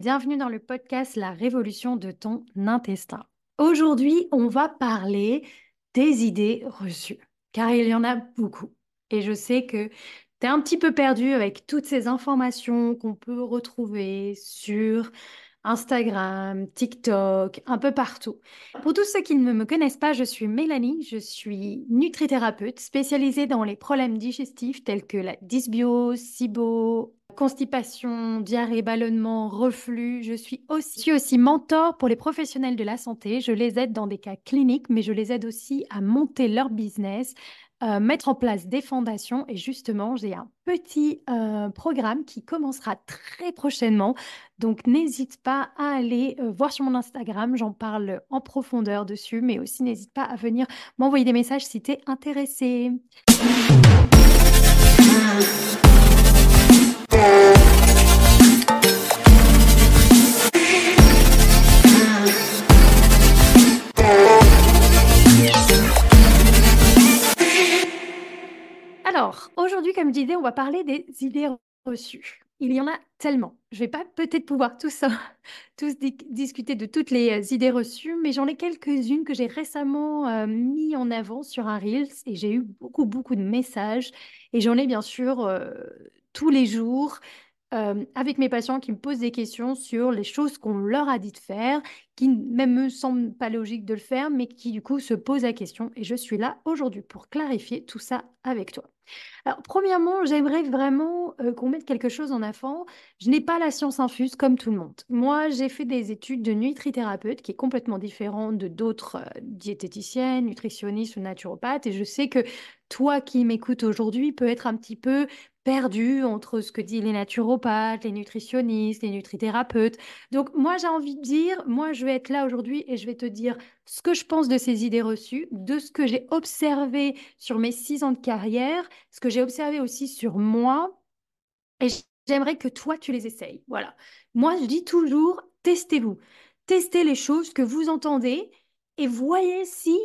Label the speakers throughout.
Speaker 1: Bienvenue dans le podcast La révolution de ton intestin. Aujourd'hui, on va parler des idées reçues, car il y en a beaucoup. Et je sais que tu es un petit peu perdu avec toutes ces informations qu'on peut retrouver sur Instagram, TikTok, un peu partout. Pour tous ceux qui ne me connaissent pas, je suis Mélanie, je suis nutrithérapeute spécialisée dans les problèmes digestifs tels que la dysbiose, SIBO, constipation, diarrhée, ballonnement, reflux. Je suis aussi, aussi mentor pour les professionnels de la santé. Je les aide dans des cas cliniques, mais je les aide aussi à monter leur business, euh, mettre en place des fondations. Et justement, j'ai un petit euh, programme qui commencera très prochainement. Donc, n'hésite pas à aller euh, voir sur mon Instagram. J'en parle en profondeur dessus, mais aussi n'hésite pas à venir m'envoyer des messages si tu es intéressé. Alors, aujourd'hui, comme je disais, on va parler des idées reçues. Il y en a tellement. Je vais pas peut-être pouvoir tous, tous discuter de toutes les euh, idées reçues, mais j'en ai quelques-unes que j'ai récemment euh, mis en avant sur un Reels et j'ai eu beaucoup, beaucoup de messages. Et j'en ai bien sûr euh, tous les jours avec mes patients qui me posent des questions sur les choses qu'on leur a dit de faire, qui même me semblent pas logiques de le faire, mais qui du coup se posent la question. Et je suis là aujourd'hui pour clarifier tout ça avec toi. Alors, premièrement, j'aimerais vraiment qu'on mette quelque chose en avant. Je n'ai pas la science infuse comme tout le monde. Moi, j'ai fait des études de nutrithérapeute qui est complètement différent de d'autres diététiciennes, nutritionnistes ou naturopathes. Et je sais que toi qui m'écoutes aujourd'hui peut être un petit peu perdu entre ce que disent les naturopathes, les nutritionnistes, les nutrithérapeutes. Donc moi, j'ai envie de dire, moi, je vais être là aujourd'hui et je vais te dire ce que je pense de ces idées reçues, de ce que j'ai observé sur mes six ans de carrière, ce que j'ai observé aussi sur moi. Et j'aimerais que toi, tu les essayes. Voilà. Moi, je dis toujours, testez-vous. Testez les choses que vous entendez et voyez si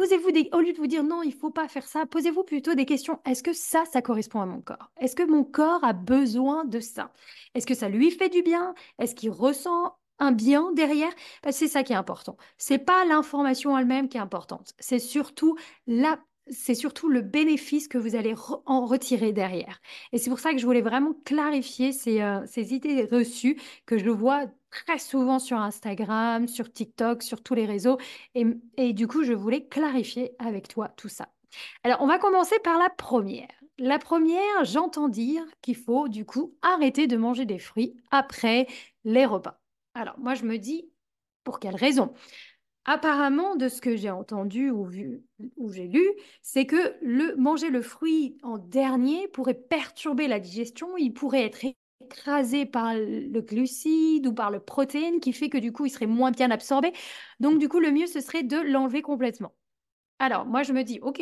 Speaker 1: Posez-vous des... Au lieu de vous dire non, il faut pas faire ça, posez-vous plutôt des questions. Est-ce que ça, ça correspond à mon corps? Est-ce que mon corps a besoin de ça? Est-ce que ça lui fait du bien? Est-ce qu'il ressent un bien derrière? C'est ça qui est important. C'est pas l'information elle-même qui est importante. C'est surtout la c'est surtout le bénéfice que vous allez en retirer derrière. Et c'est pour ça que je voulais vraiment clarifier ces, euh, ces idées reçues que je vois très souvent sur Instagram, sur TikTok, sur tous les réseaux. Et, du coup, je voulais clarifier avec toi tout ça. Alors, on va commencer par la première. La première, j'entends dire qu'il faut du coup arrêter de manger des fruits après les repas. Alors, moi, je me dis, pour quelle raison? Apparemment, de ce que j'ai entendu ou vu ou j'ai lu, c'est que le manger le fruit en dernier pourrait perturber la digestion, il pourrait être écrasé par le glucide ou par le protéine qui fait que du coup, il serait moins bien absorbé. Donc du coup, le mieux ce serait de l'enlever complètement. Alors, moi je me dis OK.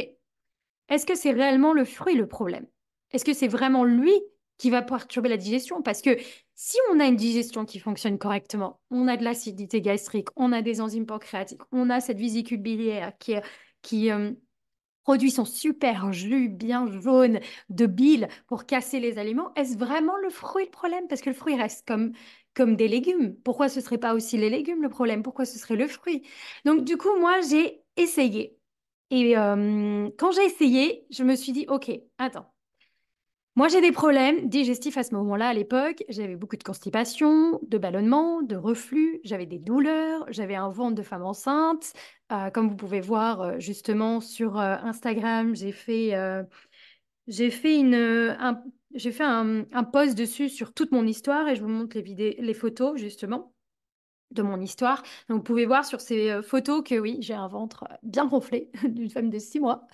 Speaker 1: Est-ce que c'est réellement le fruit le problème? Est-ce que c'est vraiment lui qui va perturber la digestion? Parce que si on a une digestion qui fonctionne correctement, on a de l'acidité gastrique, on a des enzymes pancréatiques, on a cette vésicule biliaire qui, qui euh, produit son super jus bien jaune de bile pour casser les aliments, est-ce vraiment le fruit le problème? Parce que le fruit reste comme, comme des légumes. Pourquoi ce ne serait pas aussi les légumes le problème? Pourquoi ce serait le fruit? Donc du coup, moi, j'ai essayé. Et euh, quand j'ai essayé, je me suis dit, OK, attends, moi, j'ai des problèmes digestifs à ce moment-là, à l'époque. J'avais beaucoup de constipation, de ballonnement, de reflux, j'avais des douleurs, j'avais un ventre de femme enceinte. Euh, comme vous pouvez voir euh, justement sur euh, Instagram, j'ai fait, fait, une, un, fait un, un, post dessus sur toute mon histoire et je vous montre les, vidéos, les photos justement de mon histoire. Vous pouvez voir sur ces euh, photos que oui, j'ai un ventre euh, bien gonflé d'une femme de six mois,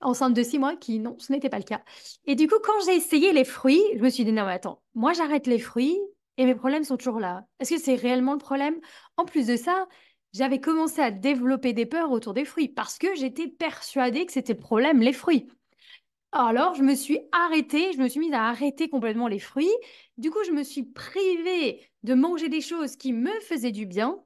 Speaker 1: enceinte de six mois, qui non, ce n'était pas le cas. Et du coup, quand j'ai essayé les fruits, je me suis dit, non, mais attends, moi j'arrête les fruits et mes problèmes sont toujours là. Est-ce que c'est réellement le problème? En plus de ça, j'avais commencé à développer des peurs autour des fruits parce que j'étais persuadée que c'était le problème, les fruits. Alors, je me suis arrêtée, je me suis mise à arrêter complètement les fruits. Du coup, je me suis privée de manger des choses qui me faisaient du bien,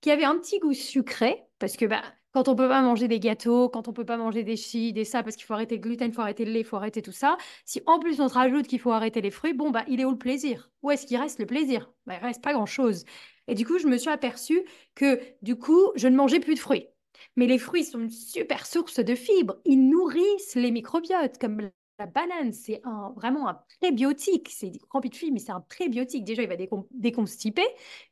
Speaker 1: qui avaient un petit goût sucré, parce que bah, quand on peut pas manger des gâteaux, quand on peut pas manger des chi, des ça, parce qu'il faut arrêter le gluten, il faut arrêter le lait, il faut arrêter tout ça, si en plus on se rajoute qu'il faut arrêter les fruits, bon, bah, il est où le plaisir? Où est-ce qu'il reste le plaisir? Bah, Il reste pas grand-chose. Et du coup, je me suis aperçue que, du coup, je ne mangeais plus de fruits. Mais les fruits sont une super source de fibres. Ils nourrissent les microbiotes, comme la banane, c'est vraiment un prébiotique. C'est rempli de fibres, mais c'est un prébiotique. Déjà, il va déconstiper,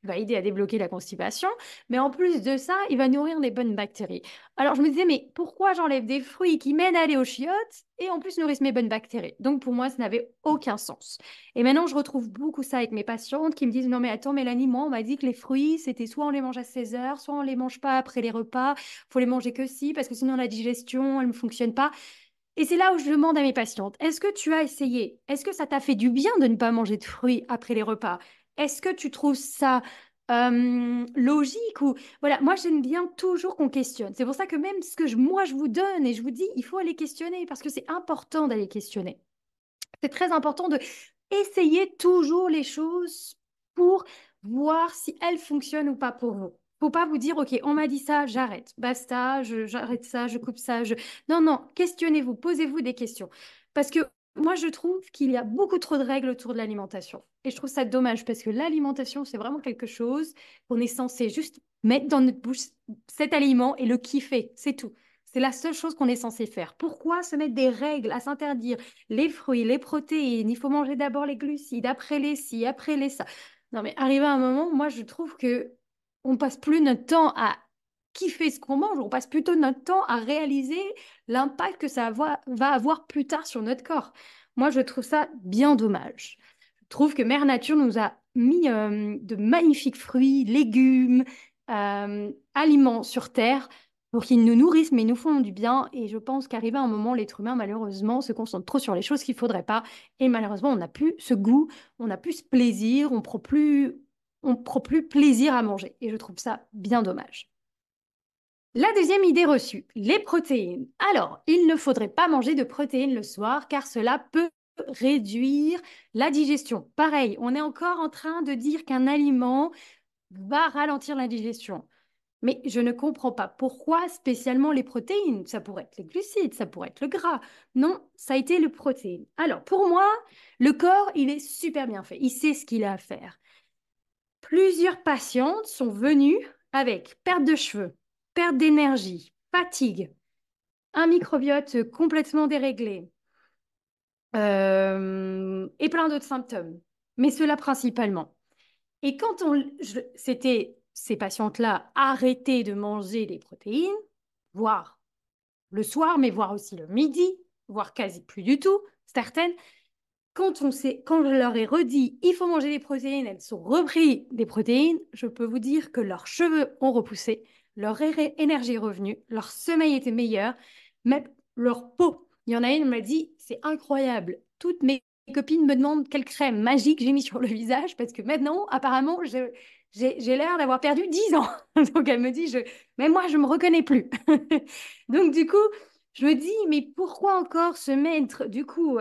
Speaker 1: il va aider à débloquer la constipation. Mais en plus de ça, il va nourrir des bonnes bactéries. Alors, je me disais, mais pourquoi j'enlève des fruits qui mènent à aller aux chiottes et en plus nourrissent mes bonnes bactéries? Donc, pour moi, ça n'avait aucun sens. Et maintenant, je retrouve beaucoup ça avec mes patientes qui me disent, non, mais attends, Mélanie, moi, on m'a dit que les fruits, c'était soit on les mange à 16 heures, soit on les mange pas après les repas. faut les manger que si, parce que sinon la digestion, elle ne fonctionne pas. Et c'est là où je demande à mes patientes, est-ce que tu as essayé Est-ce que ça t'a fait du bien de ne pas manger de fruits après les repas? Est-ce que tu trouves ça logique ou voilà moi j'aime bien toujours qu'on questionne. C'est pour ça que même ce que je, moi je vous donne et je vous dis il faut aller questionner parce que c'est important d'aller questionner. C'est très important de essayer toujours les choses pour voir si elles fonctionnent ou pas pour vous faut pas vous dire, OK, on m'a dit ça, j'arrête, basta, j'arrête ça, je coupe ça. Je... Non, non, questionnez-vous, posez-vous des questions. Parce que moi, je trouve qu'il y a beaucoup trop de règles autour de l'alimentation. Et je trouve ça dommage parce que l'alimentation, c'est vraiment quelque chose qu'on est censé juste mettre dans notre bouche cet aliment et le kiffer, c'est tout. C'est la seule chose qu'on est censé faire. Pourquoi se mettre des règles à s'interdire? Les fruits, les protéines Il faut manger d'abord les glucides, après les ci, après les ça. Non, mais arrivé à un moment, moi, je trouve que on passe plus notre temps à kiffer ce qu'on mange, on passe plutôt notre temps à réaliser l'impact que ça va avoir plus tard sur notre corps. Moi, je trouve ça bien dommage. Je trouve que Mère Nature nous a mis euh, de magnifiques fruits, légumes, euh, aliments sur Terre pour qu'ils nous nourrissent, mais nous font du bien. Et je pense qu'arrivé à un moment, l'être humain, malheureusement, se concentre trop sur les choses qu'il ne faudrait pas. Et malheureusement, on n'a plus ce goût, on n'a plus ce plaisir, on prend plus on prend plus plaisir à manger. Et je trouve ça bien dommage. La deuxième idée reçue, les protéines. Alors, il ne faudrait pas manger de protéines le soir car cela peut réduire la digestion. Pareil, on est encore en train de dire qu'un aliment va ralentir la digestion. Mais je ne comprends pas pourquoi spécialement les protéines. Ça pourrait être les glucides, ça pourrait être le gras. Non, ça a été le protéine. Alors pour moi, le corps, il est super bien fait. Il sait ce qu'il a à faire. Plusieurs patientes sont venues avec perte de cheveux, perte d'énergie, fatigue, un microbiote complètement déréglé euh, et plein d'autres symptômes, mais cela principalement. Et quand on, c'était ces patientes-là arrêtaient de manger des protéines, voire le soir, mais voire aussi le midi, voire quasi plus du tout, certaines, quand, on sait, quand je leur ai redit il faut manger des protéines, elles sont repris des protéines, je peux vous dire que leurs cheveux ont repoussé, leur énergie est revenue, leur sommeil était meilleur, même leur peau. Il y en a une qui m'a dit c'est incroyable. Toutes mes copines me demandent quelle crème magique j'ai mis sur le visage parce que maintenant, apparemment, j'ai l'air d'avoir perdu 10 ans. Donc elle me dit, je, même moi, je ne me reconnais plus. Donc du coup, je me dis, mais pourquoi encore se mettre, du coup,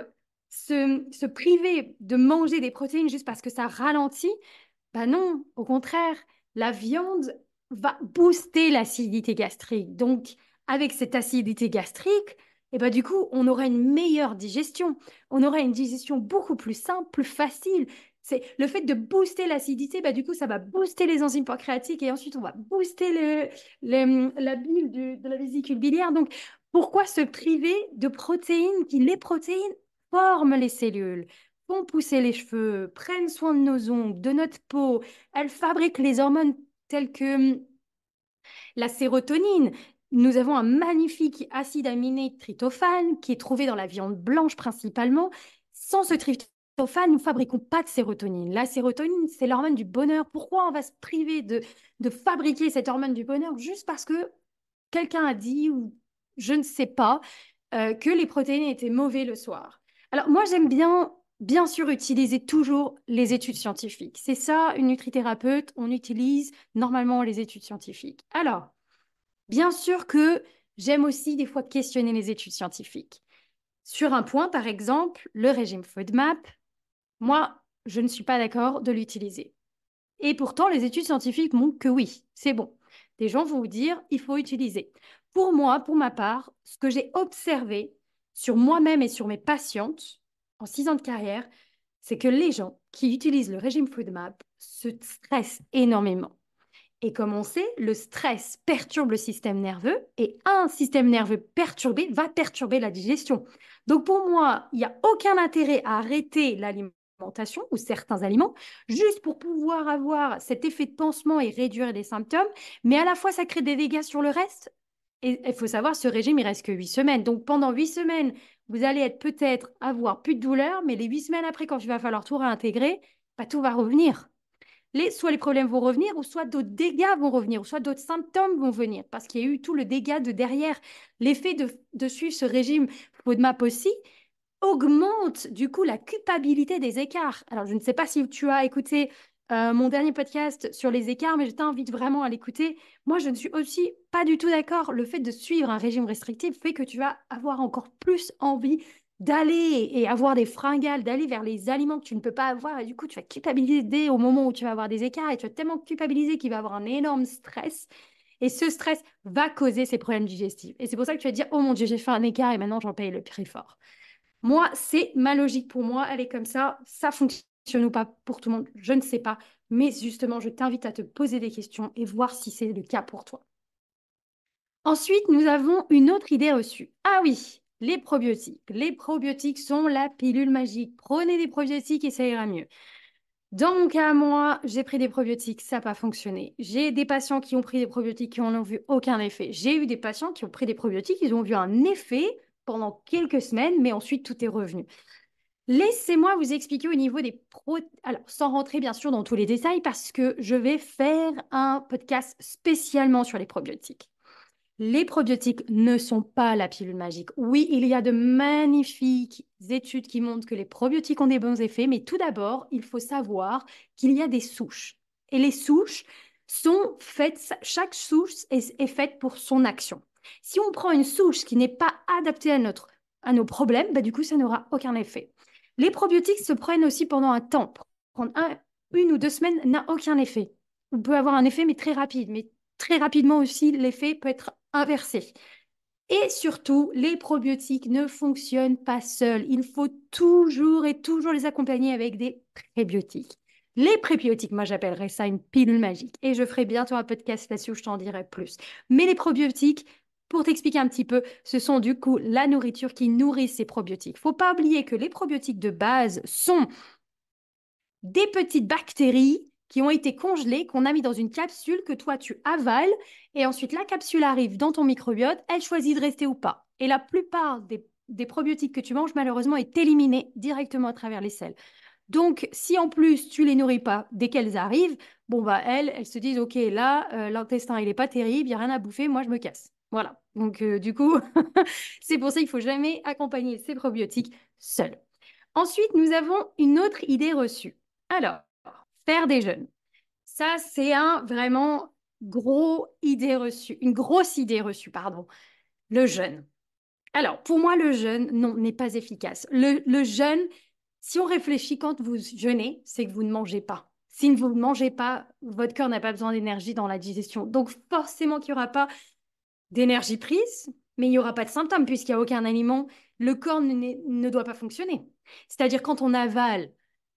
Speaker 1: se, priver de manger des protéines juste parce que ça ralentit, ben non, au contraire, la viande va booster l'acidité gastrique. Donc, avec cette acidité gastrique, et eh ben, du coup, on aura une meilleure digestion. On aura une digestion beaucoup plus simple, plus facile. C'est le fait de booster l'acidité, bah, du coup, ça va booster les enzymes pancréatiques et ensuite, on va booster le, la bile de la vésicule biliaire. Donc, pourquoi se priver de protéines qui, les protéines, forment les cellules, font pousser les cheveux, prennent soin de nos ongles, de notre peau. Elles fabriquent les hormones telles que hum, la sérotonine. Nous avons un magnifique acide aminé tryptophane qui est trouvé dans la viande blanche principalement. Sans ce tryptophane, nous fabriquons pas de sérotonine. La sérotonine, c'est l'hormone du bonheur. Pourquoi on va se priver de, de fabriquer cette hormone du bonheur? Juste parce que quelqu'un a dit, ou je ne sais pas, euh, que les protéines étaient mauvais le soir alors, moi, j'aime bien, bien sûr, utiliser toujours les études scientifiques. C'est ça, une nutrithérapeute, on utilise normalement les études scientifiques. Alors, bien sûr que j'aime aussi des fois questionner les études scientifiques. Sur un point, par exemple, le régime FODMAP, moi, je ne suis pas d'accord de l'utiliser. Et pourtant, les études scientifiques montrent que oui, c'est bon. Des gens vont vous dire, il faut utiliser. Pour moi, pour ma part, ce que j'ai observé sur moi-même et sur mes patientes en six ans de carrière, c'est que les gens qui utilisent le régime FoodMap se stressent énormément. Et comme on sait, le stress perturbe le système nerveux et un système nerveux perturbé va perturber la digestion. Donc pour moi, il n'y a aucun intérêt à arrêter l'alimentation ou certains aliments juste pour pouvoir avoir cet effet de pansement et réduire les symptômes, mais à la fois ça crée des dégâts sur le reste. Et il faut savoir, ce régime, il reste que 8 semaines. Donc pendant 8 semaines, vous allez être peut-être avoir plus de douleur, mais les 8 semaines après, quand il va falloir tout réintégrer, bah, tout va revenir soit les problèmes vont revenir, ou soit d'autres dégâts vont revenir, ou soit d'autres symptômes vont venir, parce qu'il y a eu tout le dégât de derrière. L'effet de, suivre ce régime FODMAP aussi augmente du coup la culpabilité des écarts. Alors, je ne sais pas si tu as écouté euh, mon dernier podcast sur les écarts, mais je t'invite vraiment à l'écouter. Moi, je ne suis aussi pas du tout d'accord. Le fait de suivre un régime restrictif fait que tu vas avoir encore plus envie d'aller et avoir des fringales, d'aller vers les aliments que tu ne peux pas avoir. Et du coup, tu vas culpabiliser au moment où tu vas avoir des écarts et tu vas tellement culpabiliser qu'il va avoir un énorme stress. Et ce stress va causer ces problèmes digestifs. Et c'est pour ça que tu vas dire, oh mon Dieu, j'ai fait un écart et maintenant j'en paye le prix fort. Moi, c'est ma logique pour moi. Elle est comme ça. Ça fonctionne ou pas pour tout le monde, je ne sais pas. Mais justement, je t'invite à te poser des questions et voir si c'est le cas pour toi. Ensuite, nous avons une autre idée reçue. Ah oui, les probiotiques. Les probiotiques sont la pilule magique. Prenez des probiotiques et ça ira mieux. Dans mon cas, moi, j'ai pris des probiotiques, ça n'a pas fonctionné. J'ai des patients qui ont pris des probiotiques qui n'ont vu aucun effet. J'ai eu des patients qui ont pris des probiotiques, ils ont vu un effet pendant quelques semaines, mais ensuite tout est revenu. Laissez-moi vous expliquer au niveau des pro... Alors, sans rentrer bien sûr dans tous les détails, parce que je vais faire un podcast spécialement sur les probiotiques. Les probiotiques ne sont pas la pilule magique. Oui, il y a de magnifiques études qui montrent que les probiotiques ont des bons effets, mais tout d'abord, il faut savoir qu'il y a des souches. Et les souches sont faites, chaque souche est, faite pour son action. Si on prend une souche qui n'est pas adaptée à, notre, à nos problèmes, bah, du coup, ça n'aura aucun effet. Les probiotiques se prennent aussi pendant un temps. Prendre une ou deux semaines n'a aucun effet. On peut avoir un effet, mais très rapide. Mais très rapidement aussi, l'effet peut être inversé. Et surtout, les probiotiques ne fonctionnent pas seuls. Il faut toujours et toujours les accompagner avec des prébiotiques. Les prébiotiques, moi j'appellerais ça une pilule magique. Et je ferai bientôt un podcast là-dessus où je t'en dirai plus. Mais les probiotiques, pour t'expliquer un petit peu, ce sont du coup la nourriture qui nourrit ces probiotiques. Il Faut pas oublier que les probiotiques de base sont des petites bactéries qui ont été congelés, qu'on a mis dans une capsule que toi tu avales, et ensuite la capsule arrive dans ton microbiote, elle choisit de rester ou pas. Et la plupart des, probiotiques que tu manges, malheureusement, est éliminée directement à travers les selles. Donc, si en plus tu les nourris pas dès qu'elles arrivent, bon bah elles, elles se disent ok là euh, l'intestin il est pas terrible, il y a rien à bouffer, moi je me casse. Voilà. Donc euh, du coup, c'est pour ça qu'il faut jamais accompagner ces probiotiques seuls. Ensuite, nous avons une autre idée reçue. Alors, faire des jeûnes. Ça, c'est un vraiment gros idée reçue, une grosse idée reçue, pardon. Le jeûne. Alors, pour moi, le jeûne, non, n'est pas efficace. Le, le jeûne, si on réfléchit quand vous jeûnez, c'est que vous ne mangez pas. Si vous ne mangez pas, votre corps n'a pas besoin d'énergie dans la digestion. Donc, forcément qu'il n'y aura pas d'énergie prise, mais il n'y aura pas de symptômes puisqu'il n'y a aucun aliment. Le corps ne, ne doit pas fonctionner. C'est-à-dire quand on avale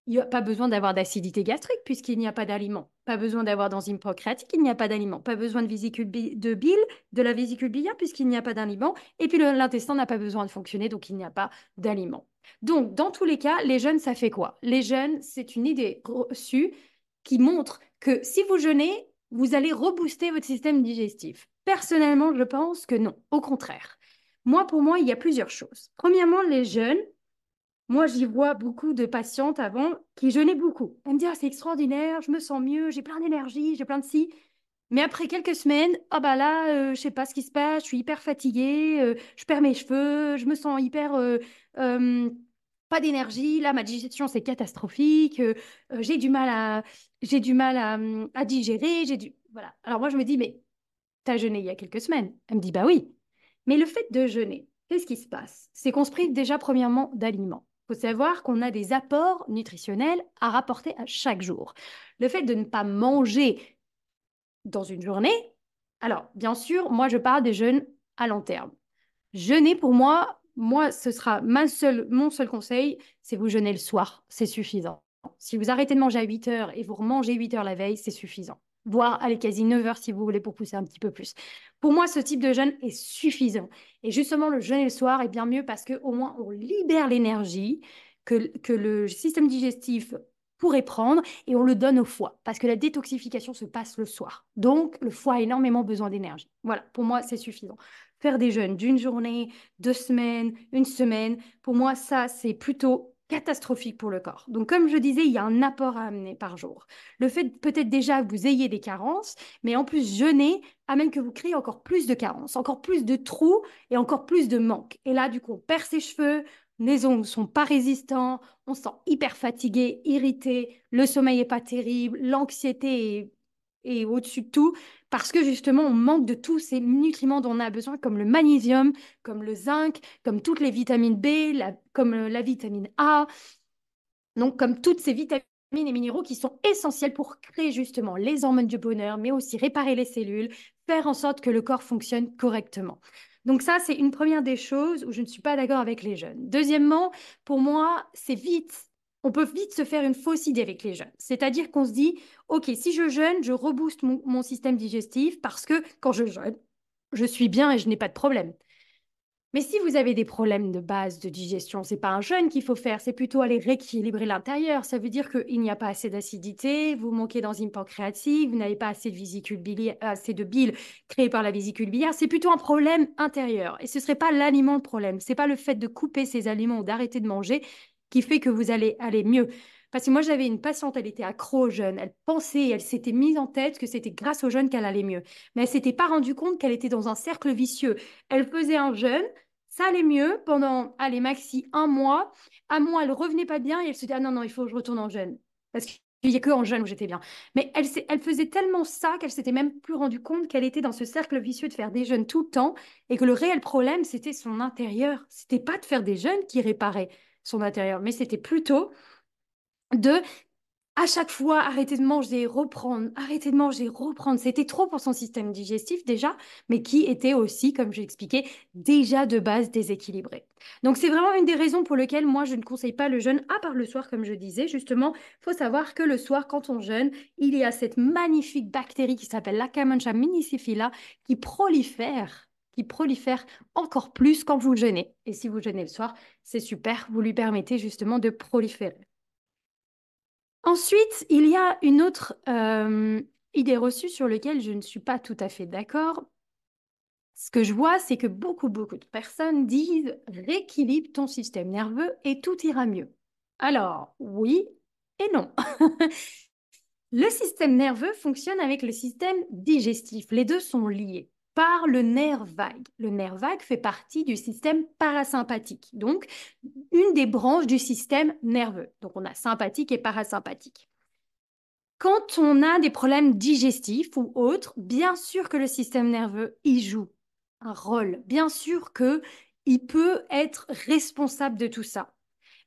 Speaker 1: il n'y a pas besoin d'avoir d'acidité gastrique puisqu'il n'y a pas d'aliment. Pas besoin d'avoir d'enzymes procréatiques, il n'y a pas d'aliment. Pas besoin de vésicule de bile, de la vésicule biliaire puisqu'il n'y a pas d'aliment. Et puis l'intestin n'a pas besoin de fonctionner, donc il n'y a pas d'aliment. Donc, dans tous les cas, les jeunes, ça fait quoi? Les jeunes, c'est une idée reçue qui montre que si vous jeûnez, vous allez rebooster votre système digestif. Personnellement, je pense que non, au contraire. Moi, pour moi, il y a plusieurs choses. Premièrement, les jeunes, moi, j'y vois beaucoup de patientes avant qui jeûnaient beaucoup. Elles me disent, ah, c'est extraordinaire, je me sens mieux, j'ai plein d'énergie, j'ai plein de si. Mais après quelques semaines, ah bah là, je euh, je sais pas ce qui se passe, je suis hyper fatiguée, euh, je perds mes cheveux, je me sens hyper euh, pas d'énergie, là ma digestion c'est catastrophique, j'ai du mal à j'ai du mal à, à digérer, j'ai du voilà. Alors moi je me dis mais tu as jeûné il y a quelques semaines. Elle me dit bah oui. Mais le fait de jeûner, qu'est-ce qui se passe? C'est qu'on se prive déjà premièrement d'aliments. Il faut savoir qu'on a des apports nutritionnels à rapporter à chaque jour. Le fait de ne pas manger dans une journée, alors bien sûr, moi je parle des jeûnes à long terme. Jeûner, pour moi, moi, ce sera mon seul conseil, c'est vous jeûner le soir, c'est suffisant. Si vous arrêtez de manger à 8 heures et vous remangez 8 heures la veille, c'est suffisant. Voire, allez, quasi 9 heures si vous voulez pour pousser un petit peu plus. Pour moi, ce type de jeûne est suffisant. Et justement, le jeûner le soir est bien mieux parce qu'au moins, on libère l'énergie que, que le système digestif pourrait prendre et on le donne au foie parce que la détoxification se passe le soir. Donc, le foie a énormément besoin d'énergie. Voilà, pour moi, c'est suffisant. Faire des jeûnes d'une journée, deux semaines, une semaine, pour moi, ça, c'est plutôt catastrophique pour le corps. Donc, comme je disais, il y a un apport à amener par jour. Le fait peut-être déjà que vous ayez des carences, mais en plus, jeûner amène que vous créez encore plus de carences, encore plus de trous et encore plus de manques. Et là, du coup, on perd ses cheveux, les ongles sont pas résistants, on se sent hyper fatigué, irrité, le sommeil n'est pas terrible, l'anxiété est, au-dessus de tout, parce que justement, on manque de tous ces nutriments dont on a besoin, comme le magnésium, comme le zinc, comme toutes les vitamines B, comme la vitamine A, donc comme toutes ces vitamines et minéraux qui sont essentiels pour créer justement les hormones du bonheur, mais aussi réparer les cellules, faire en sorte que le corps fonctionne correctement. Donc ça, c'est une première des choses où je ne suis pas d'accord avec les jeunes. Deuxièmement, pour moi, c'est vite, on peut vite se faire une fausse idée avec les jeunes. C'est-à-dire qu'on se dit, OK, si je jeûne, je rebooste mon, système digestif parce que quand je jeûne, je suis bien et je n'ai pas de problème. Mais si vous avez des problèmes de base de digestion, c'est pas un jeûne qu'il faut faire, c'est plutôt aller rééquilibrer l'intérieur. Ça veut dire qu'il n'y a pas assez d'acidité, vous manquez d'enzymes pancréatiques, vous n'avez pas assez de vésicule biliaire, assez de bile créée par la vésicule biliaire. C'est plutôt un problème intérieur. Et ce serait pas l'aliment le problème. C'est pas le fait de couper ces aliments ou d'arrêter de manger qui fait que vous allez aller mieux. Parce que moi, j'avais une patiente, elle était accro au jeûne. Elle pensait, elle s'était mise en tête que c'était grâce au jeûne qu'elle allait mieux. Mais elle s'était pas rendue compte qu'elle était dans un cercle vicieux. Elle faisait un jeûne, ça allait mieux pendant, allez, maxi un mois. Un mois, elle revenait pas bien et elle se dit, ah non, non, il faut que je retourne en jeûne. Parce qu'il n'y a que en jeûne où j'étais bien. Mais elle, elle faisait tellement ça qu'elle s'était même plus rendue compte qu'elle était dans ce cercle vicieux de faire des jeûnes tout le temps et que le réel problème, c'était son intérieur. C'était pas de faire des jeûnes qui réparaient son intérieur, mais c'était plutôt de à chaque fois, arrêter de manger, reprendre, arrêter de manger, reprendre. C'était trop pour son système digestif déjà, mais qui était aussi, comme j'ai expliqué, déjà de base déséquilibré. Donc c'est vraiment une des raisons pour lesquelles moi je ne conseille pas le jeûne, à part le soir, comme je disais. Justement, faut savoir que le soir, quand on jeûne, il y a cette magnifique bactérie qui s'appelle l'Akkermansia miniciphylla qui prolifère qui prolifère encore plus quand vous jeûnez. Et si vous jeûnez le soir, c'est super, vous lui permettez justement de proliférer. Ensuite, il y a une autre euh, idée reçue sur laquelle je ne suis pas tout à fait d'accord. Ce que je vois, c'est que beaucoup, beaucoup de personnes disent rééquilibre ton système nerveux et tout ira mieux. Alors, oui et non. le système nerveux fonctionne avec le système digestif. Les deux sont liés par le nerf vague. Le nerf vague fait partie du système parasympathique, donc une des branches du système nerveux. Donc on a sympathique et parasympathique. Quand on a des problèmes digestifs ou autres, bien sûr que le système nerveux y joue un rôle. Bien sûr que il peut être responsable de tout ça.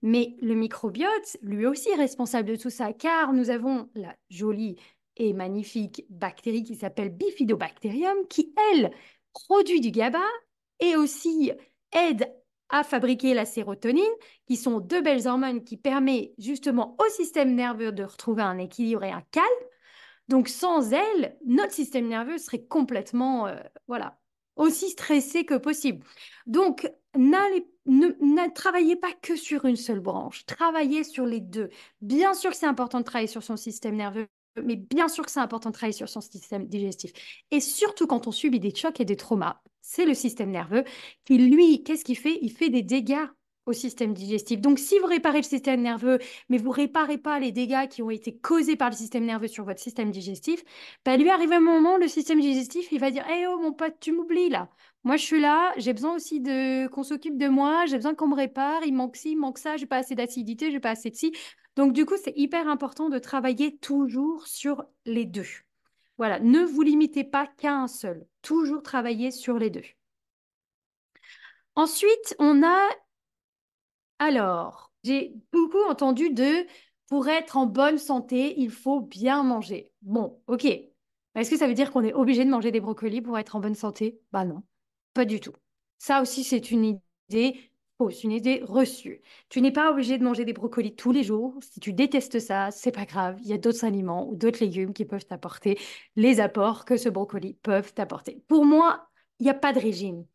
Speaker 1: Mais le microbiote, lui aussi, est responsable de tout ça, car nous avons la jolie et magnifique bactérie qui s'appelle Bifidobacterium, qui, elle, produit du GABA et aussi aide à fabriquer la sérotonine, qui sont deux belles hormones qui permettent justement au système nerveux de retrouver un équilibre et un calme. Donc sans elle, notre système nerveux serait complètement, euh, voilà, aussi stressé que possible. Donc ne travaillez pas que sur une seule branche, travaillez sur les deux. Bien sûr que c'est important de travailler sur son système nerveux, mais bien sûr que c'est important de travailler sur son système digestif. Et surtout quand on subit des chocs et des traumas, c'est le système nerveux qui, lui, qu'est-ce qu'il fait? Il fait des dégâts au système digestif. Donc, si vous réparez le système nerveux, mais vous réparez pas les dégâts qui ont été causés par le système nerveux sur votre système digestif, bah, lui arrive un moment, le système digestif, il va dire "Eh oh mon pote, tu m'oublies là. Moi, je suis là, j'ai besoin aussi de qu'on s'occupe de moi, j'ai besoin qu'on me répare, il manque ci, il manque ça, j'ai pas assez d'acidité, j'ai pas assez de ci." Donc, du coup, c'est hyper important de travailler toujours sur les deux. Voilà, ne vous limitez pas qu'à un seul, toujours travailler sur les deux. Ensuite, on a alors, j'ai beaucoup entendu de pour être en bonne santé, il faut bien manger. Bon, ok. Est-ce que ça veut dire qu'on est obligé de manger des brocolis pour être en bonne santé? Bah non. Pas du tout. Ça aussi, c'est une idée fausse, une idée reçue. Tu n'es pas obligé de manger des brocolis tous les jours. Si tu détestes ça, c'est pas grave. Il y a d'autres aliments ou d'autres légumes qui peuvent t'apporter les apports que ce brocoli peut t'apporter. Pour moi, il n'y a pas de régime.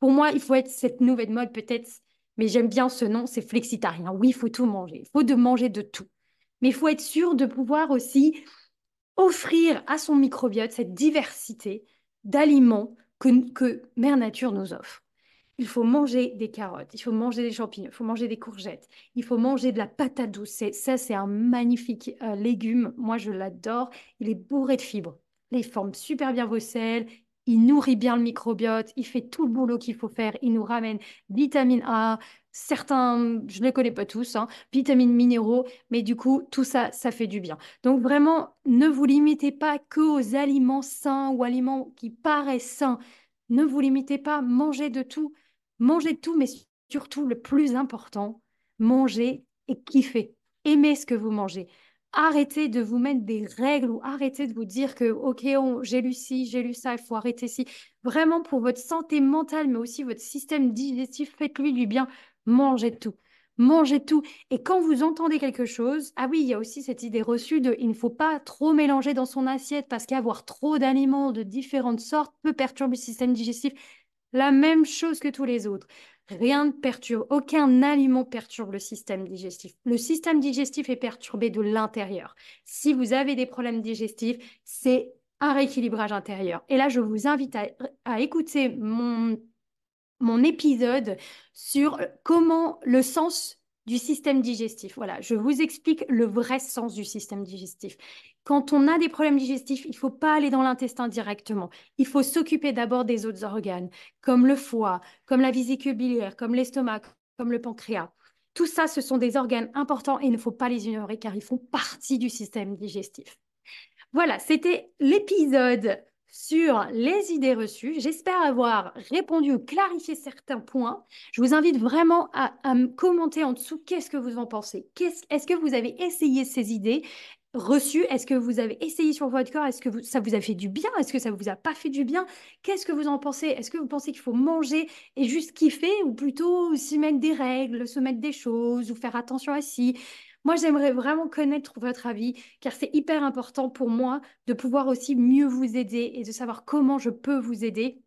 Speaker 1: Pour moi, il faut être cette nouvelle mode peut-être, mais j'aime bien ce nom, c'est flexitarien. Oui, il faut tout manger. Il faut de manger de tout. Mais il faut être sûr de pouvoir aussi offrir à son microbiote cette diversité d'aliments que, Mère Nature nous offre. Il faut manger des carottes, il faut manger des champignons, il faut manger des courgettes, il faut manger de la patate douce. Ça, c'est un magnifique euh, légume. Moi, je l'adore. Il est bourré de fibres. Il forme super bien vos selles, il nourrit bien le microbiote, il fait tout le boulot qu'il faut faire, il nous ramène vitamine A, certains, je ne les connais pas tous, hein, vitamines minéraux, mais du coup, tout ça, ça fait du bien. Donc vraiment, ne vous limitez pas que aux aliments sains ou aliments qui paraissent sains. Ne vous limitez pas, mangez de tout, mangez de tout, mais surtout, le plus important, mangez et kiffez. Aimez ce que vous mangez arrêtez de vous mettre des règles ou arrêtez de vous dire que, OK, j'ai lu ci, j'ai lu ça, il faut arrêter ci. Vraiment, pour votre santé mentale, mais aussi votre système digestif, faites-lui du bien, mangez tout. Mangez tout. Et quand vous entendez quelque chose, ah oui, il y a aussi cette idée reçue de il ne faut pas trop mélanger dans son assiette parce qu'avoir trop d'aliments de différentes sortes peut perturber le système digestif. La même chose que tous les autres. Rien ne perturbe, aucun aliment perturbe le système digestif. Le système digestif est perturbé de l'intérieur. Si vous avez des problèmes digestifs, c'est un rééquilibrage intérieur. Et là, je vous invite à, écouter mon, mon épisode sur comment le sens du système digestif. Voilà, je vous explique le vrai sens du système digestif. Quand on a des problèmes digestifs, il ne faut pas aller dans l'intestin directement. Il faut s'occuper d'abord des autres organes, comme le foie, comme la vésicule biliaire, comme l'estomac, comme le pancréas. Tout ça, ce sont des organes importants et il ne faut pas les ignorer car ils font partie du système digestif. Voilà, c'était l'épisode sur les idées reçues. J'espère avoir répondu ou clarifié certains points. Je vous invite vraiment à, me commenter en dessous. Qu'est-ce que vous en pensez? Est-ce que vous avez essayé ces idées reçues? Est-ce que vous avez essayé sur votre corps? Est-ce que ça vous a fait du bien? Est-ce que ça vous a pas fait du bien? Qu'est-ce que vous en pensez? Est-ce que vous pensez qu'il faut manger et juste kiffer ou plutôt s'y mettre des règles, se mettre des choses ou faire attention à si moi, j'aimerais vraiment connaître votre avis, car c'est hyper important pour moi de pouvoir aussi mieux vous aider et de savoir comment je peux vous aider.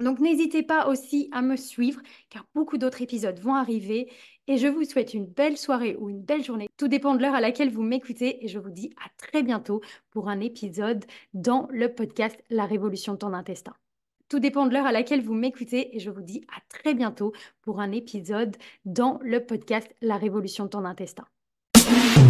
Speaker 1: Donc, n'hésitez pas aussi à me suivre, car beaucoup d'autres épisodes vont arriver. Et je vous souhaite une belle soirée ou une belle journée. Tout dépend de l'heure à laquelle vous m'écoutez. Et je vous dis à très bientôt pour un épisode dans le podcast La révolution de ton intestin. Tout dépend de l'heure à laquelle vous m'écoutez et je vous dis à très bientôt pour un épisode dans le podcast La révolution de ton intestin. Mm-hmm.